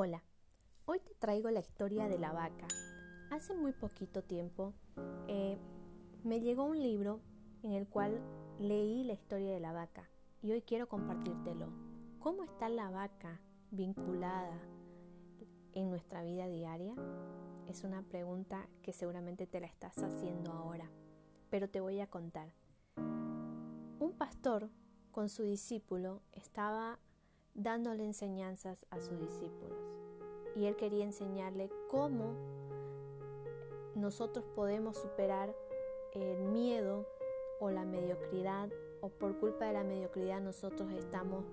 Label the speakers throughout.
Speaker 1: Hola, hoy te traigo la historia de la vaca. Hace muy poquito tiempo eh, me llegó un libro en el cual leí la historia de la vaca y hoy quiero compartírtelo. ¿Cómo está la vaca vinculada en nuestra vida diaria? Es una pregunta que seguramente te la estás haciendo ahora, pero te voy a contar. Un pastor con su discípulo estaba dándole enseñanzas a sus discípulos. Y él quería enseñarle cómo nosotros podemos superar el miedo o la mediocridad o por culpa de la mediocridad nosotros estamos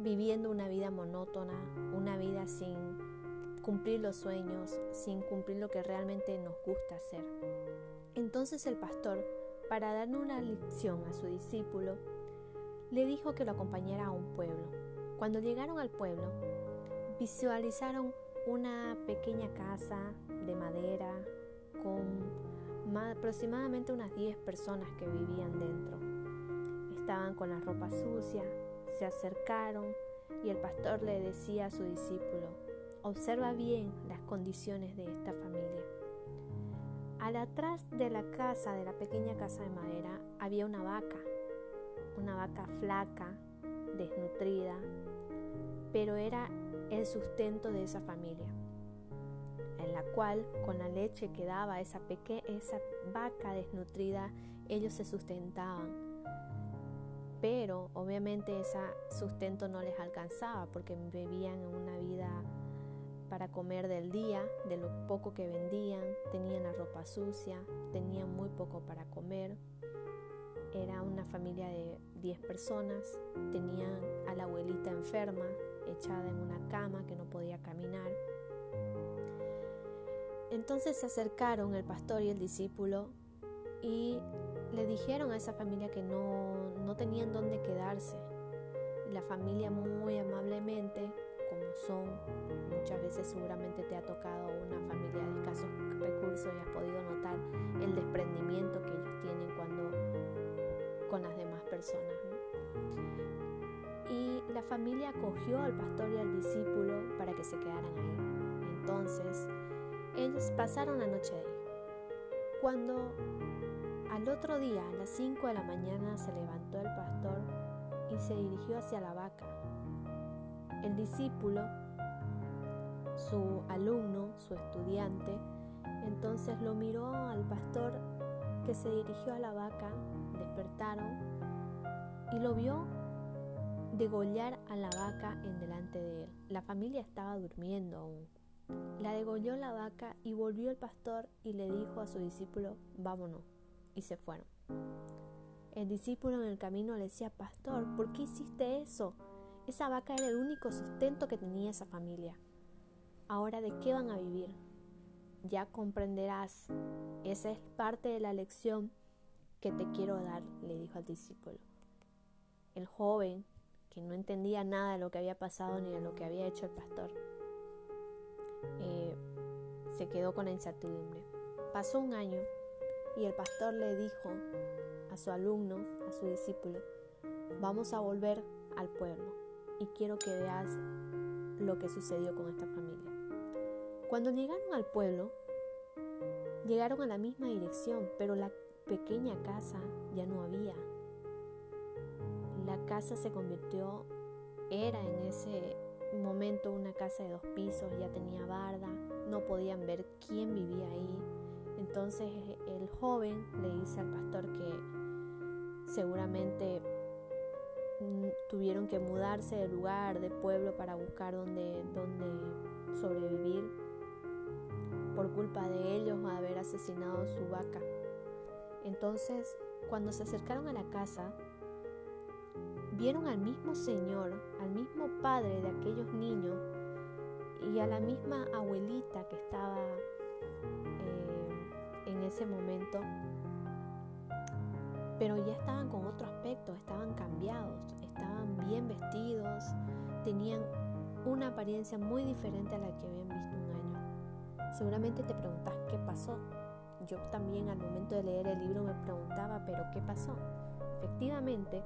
Speaker 1: viviendo una vida monótona, una vida sin cumplir los sueños, sin cumplir lo que realmente nos gusta hacer. Entonces el pastor, para darle una lección a su discípulo, le dijo que lo acompañara a un pueblo cuando llegaron al pueblo, visualizaron una pequeña casa de madera con aproximadamente unas 10 personas que vivían dentro. Estaban con la ropa sucia, se acercaron y el pastor le decía a su discípulo, observa bien las condiciones de esta familia. Al atrás de la casa, de la pequeña casa de madera, había una vaca, una vaca flaca, desnutrida, pero era el sustento de esa familia, en la cual con la leche que daba esa, vaca desnutrida, ellos se sustentaban. Pero obviamente ese sustento no les alcanzaba porque vivían una vida para comer del día, de lo poco que vendían, tenían la ropa sucia, tenían muy poco para comer. Era una familia de 10 personas, tenían a la abuelita enferma, echada en una cama que no podía caminar. Entonces se acercaron el pastor y el discípulo y le dijeron a esa familia que no, no tenían dónde quedarse. La familia muy amablemente, como son, muchas veces seguramente te ha tocado una familia de escasos recursos y has podido notar el desprendimiento que ellos tienen cuando con las demás personas la familia acogió al pastor y al discípulo para que se quedaran ahí. Entonces, ellos pasaron la noche ahí. Cuando al otro día, a las 5 de la mañana, se levantó el pastor y se dirigió hacia la vaca. El discípulo, su alumno, su estudiante, entonces lo miró al pastor que se dirigió a la vaca, despertaron y lo vio degollar a la vaca en delante de él. La familia estaba durmiendo aún. La degolló la vaca y volvió el pastor y le dijo a su discípulo, vámonos. Y se fueron. El discípulo en el camino le decía, pastor, ¿por qué hiciste eso? Esa vaca era el único sustento que tenía esa familia. Ahora, ¿de qué van a vivir? Ya comprenderás. Esa es parte de la lección que te quiero dar, le dijo al discípulo. El joven que no entendía nada de lo que había pasado ni de lo que había hecho el pastor. Eh, se quedó con la incertidumbre. Pasó un año y el pastor le dijo a su alumno, a su discípulo, vamos a volver al pueblo y quiero que veas lo que sucedió con esta familia. Cuando llegaron al pueblo, llegaron a la misma dirección, pero la pequeña casa ya no había. Casa se convirtió, era en ese momento una casa de dos pisos, ya tenía barda, no podían ver quién vivía ahí. Entonces el joven le dice al pastor que seguramente mm, tuvieron que mudarse de lugar, de pueblo, para buscar dónde, dónde sobrevivir por culpa de ellos haber asesinado su vaca. Entonces, cuando se acercaron a la casa, vieron al mismo Señor, al mismo Padre de aquellos niños y a la misma abuelita que estaba eh, en ese momento, pero ya estaban con otro aspecto, estaban cambiados, estaban bien vestidos, tenían una apariencia muy diferente a la que habían visto un año. Seguramente te preguntas qué pasó. Yo también al momento de leer el libro me preguntaba, pero ¿qué pasó? Efectivamente,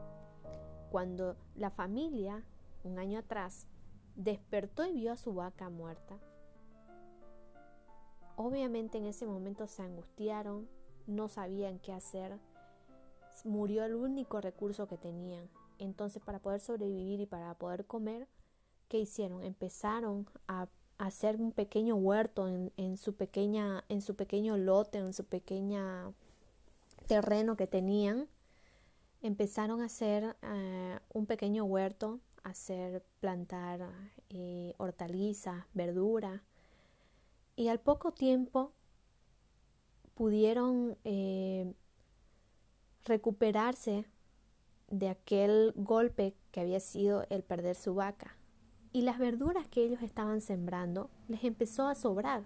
Speaker 1: cuando la familia, un año atrás, despertó y vio a su vaca muerta. Obviamente en ese momento se angustiaron, no sabían qué hacer, murió el único recurso que tenían. Entonces para poder sobrevivir y para poder comer, ¿qué hicieron? Empezaron a hacer un pequeño huerto en, su pequeña, en su pequeño lote, en su pequeña terreno que tenían. Empezaron a hacer eh, un pequeño huerto, a hacer plantar eh, hortalizas, verdura. Y al poco tiempo pudieron eh, recuperarse de aquel golpe que había sido el perder su vaca. Y las verduras que ellos estaban sembrando les empezó a sobrar.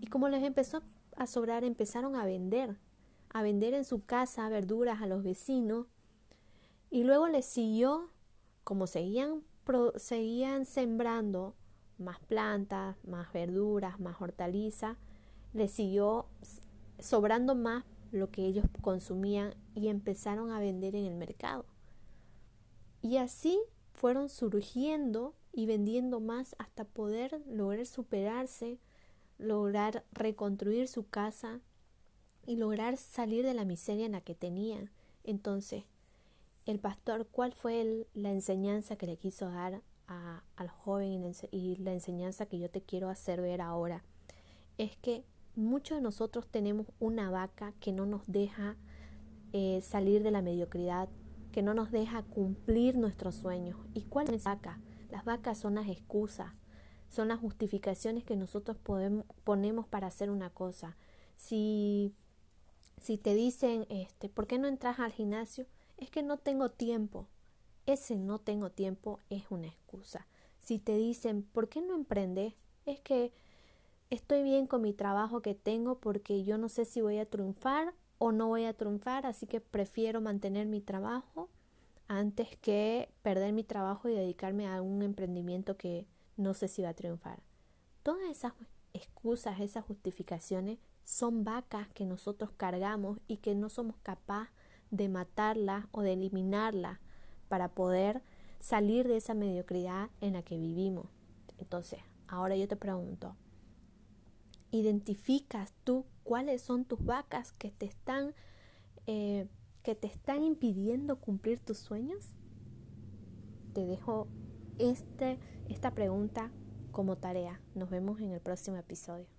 Speaker 1: Y como les empezó a sobrar, empezaron a vender, a vender en su casa verduras a los vecinos. Y luego les siguió, como seguían, seguían sembrando más plantas, más verduras, más hortalizas, les siguió sobrando más lo que ellos consumían y empezaron a vender en el mercado. Y así fueron surgiendo y vendiendo más hasta poder lograr superarse, lograr reconstruir su casa y lograr salir de la miseria en la que tenían. Entonces, el pastor, ¿cuál fue la enseñanza que le quiso dar al joven y la enseñanza que yo te quiero hacer ver ahora? Es que muchos de nosotros tenemos una vaca que no nos deja eh, salir de la mediocridad, que no nos deja cumplir nuestros sueños. ¿Y cuál es la vaca? Las vacas son las excusas, son las justificaciones que nosotros ponemos para hacer una cosa. Si, si te dicen, este, ¿por qué no entras al gimnasio? Es que no tengo tiempo. Ese no tengo tiempo es una excusa. Si te dicen, ¿por qué no emprendes? Es que estoy bien con mi trabajo que tengo porque yo no sé si voy a triunfar o no voy a triunfar, así que prefiero mantener mi trabajo antes que perder mi trabajo y dedicarme a un emprendimiento que no sé si va a triunfar. Todas esas excusas, esas justificaciones son vacas que nosotros cargamos y que no somos capaces de matarlas o de eliminarlas para poder salir de esa mediocridad en la que vivimos. Entonces, ahora yo te pregunto, identificas tú cuáles son tus vacas que te están eh, que te están impidiendo cumplir tus sueños? Te dejo este, esta pregunta como tarea. Nos vemos en el próximo episodio.